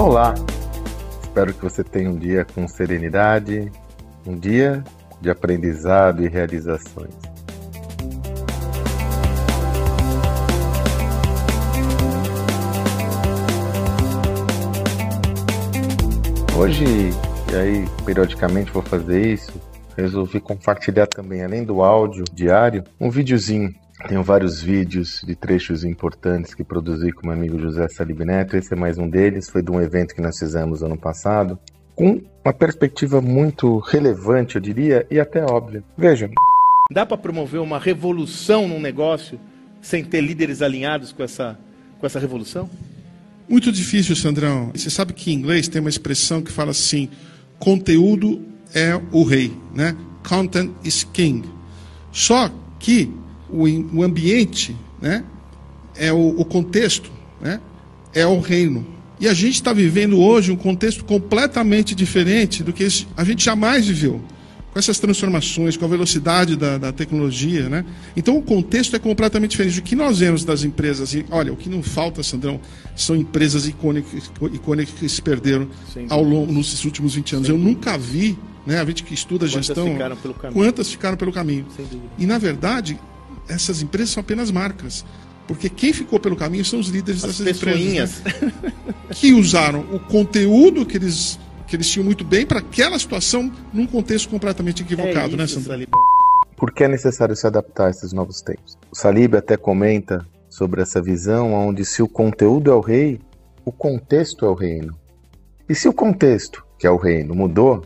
Olá! Espero que você tenha um dia com serenidade, um dia de aprendizado e realizações. Hoje, e aí periodicamente vou fazer isso, resolvi compartilhar também, além do áudio diário, um videozinho tenho vários vídeos de trechos importantes que produzi com meu amigo José Salib Neto. Esse é mais um deles. Foi de um evento que nós fizemos ano passado, com uma perspectiva muito relevante, eu diria, e até óbvia. Veja. Dá para promover uma revolução num negócio sem ter líderes alinhados com essa, com essa revolução? Muito difícil, Sandrão. Você sabe que em inglês tem uma expressão que fala assim: conteúdo é o rei, né? Content is king. Só que o, o ambiente, né? é o, o contexto, né? é o reino. E a gente está vivendo hoje um contexto completamente diferente do que a gente jamais viveu. Com essas transformações, com a velocidade da, da tecnologia, né? Então o contexto é completamente diferente. O que nós vemos das empresas, e olha, o que não falta, Sandrão, são empresas icônicas, icônicas que se perderam ao longo, nos últimos 20 anos. Eu nunca vi, né? A gente que estuda quantas gestão. Ficaram pelo caminho. Quantas ficaram pelo caminho? E na verdade, essas empresas são apenas marcas. Porque quem ficou pelo caminho são os líderes As dessas pessoinhas. empresas. Né? Que usaram o conteúdo que eles, que eles tinham muito bem para aquela situação num contexto completamente equivocado, é né? Salib. Por que é necessário se adaptar a esses novos tempos? O Salib até comenta sobre essa visão onde se o conteúdo é o rei, o contexto é o reino. E se o contexto, que é o reino, mudou,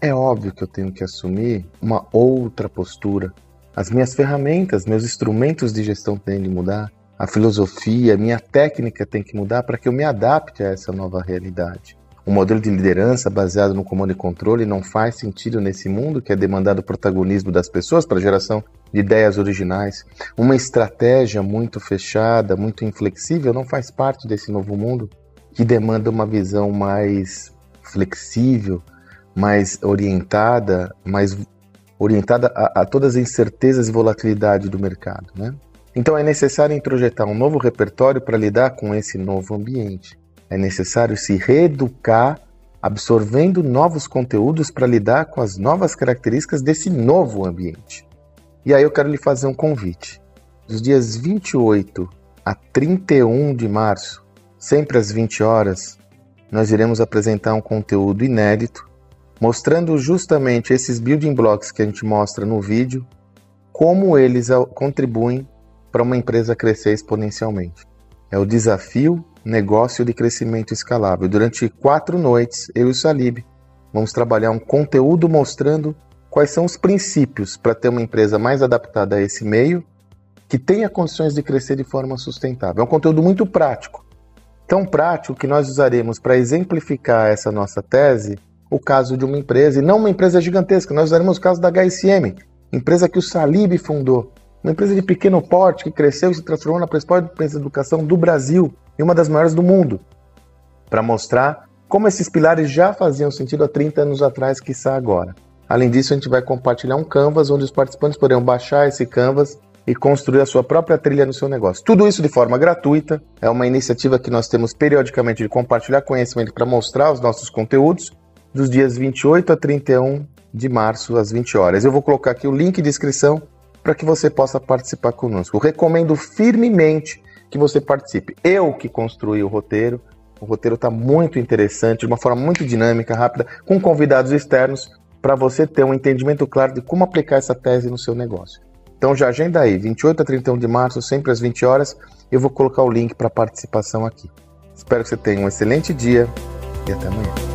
é óbvio que eu tenho que assumir uma outra postura, as minhas ferramentas, meus instrumentos de gestão têm de mudar, a filosofia, minha técnica tem que mudar para que eu me adapte a essa nova realidade. Um modelo de liderança baseado no comando e controle não faz sentido nesse mundo que é demandado o protagonismo das pessoas para a geração de ideias originais. Uma estratégia muito fechada, muito inflexível, não faz parte desse novo mundo que demanda uma visão mais flexível, mais orientada, mais orientada a, a todas as incertezas e volatilidade do mercado. Né? Então é necessário introjetar um novo repertório para lidar com esse novo ambiente. É necessário se reeducar, absorvendo novos conteúdos para lidar com as novas características desse novo ambiente. E aí eu quero lhe fazer um convite. Dos dias 28 a 31 de março, sempre às 20 horas, nós iremos apresentar um conteúdo inédito mostrando justamente esses building blocks que a gente mostra no vídeo, como eles contribuem para uma empresa crescer exponencialmente. É o desafio negócio de crescimento escalável. Durante quatro noites, eu e o Salib vamos trabalhar um conteúdo mostrando quais são os princípios para ter uma empresa mais adaptada a esse meio, que tenha condições de crescer de forma sustentável. É um conteúdo muito prático. Tão prático que nós usaremos para exemplificar essa nossa tese o caso de uma empresa, e não uma empresa gigantesca. Nós usaremos o caso da HSM, empresa que o Salib fundou. Uma empresa de pequeno porte que cresceu e se transformou na principal empresa de educação do Brasil e uma das maiores do mundo. Para mostrar como esses pilares já faziam sentido há 30 anos atrás, que está agora. Além disso, a gente vai compartilhar um canvas onde os participantes poderão baixar esse canvas e construir a sua própria trilha no seu negócio. Tudo isso de forma gratuita. É uma iniciativa que nós temos periodicamente de compartilhar conhecimento para mostrar os nossos conteúdos dos dias 28 a 31 de março, às 20 horas. Eu vou colocar aqui o link de inscrição para que você possa participar conosco. Recomendo firmemente que você participe. Eu que construí o roteiro, o roteiro está muito interessante, de uma forma muito dinâmica, rápida, com convidados externos, para você ter um entendimento claro de como aplicar essa tese no seu negócio. Então já agenda aí, 28 a 31 de março, sempre às 20 horas, eu vou colocar o link para participação aqui. Espero que você tenha um excelente dia e até amanhã.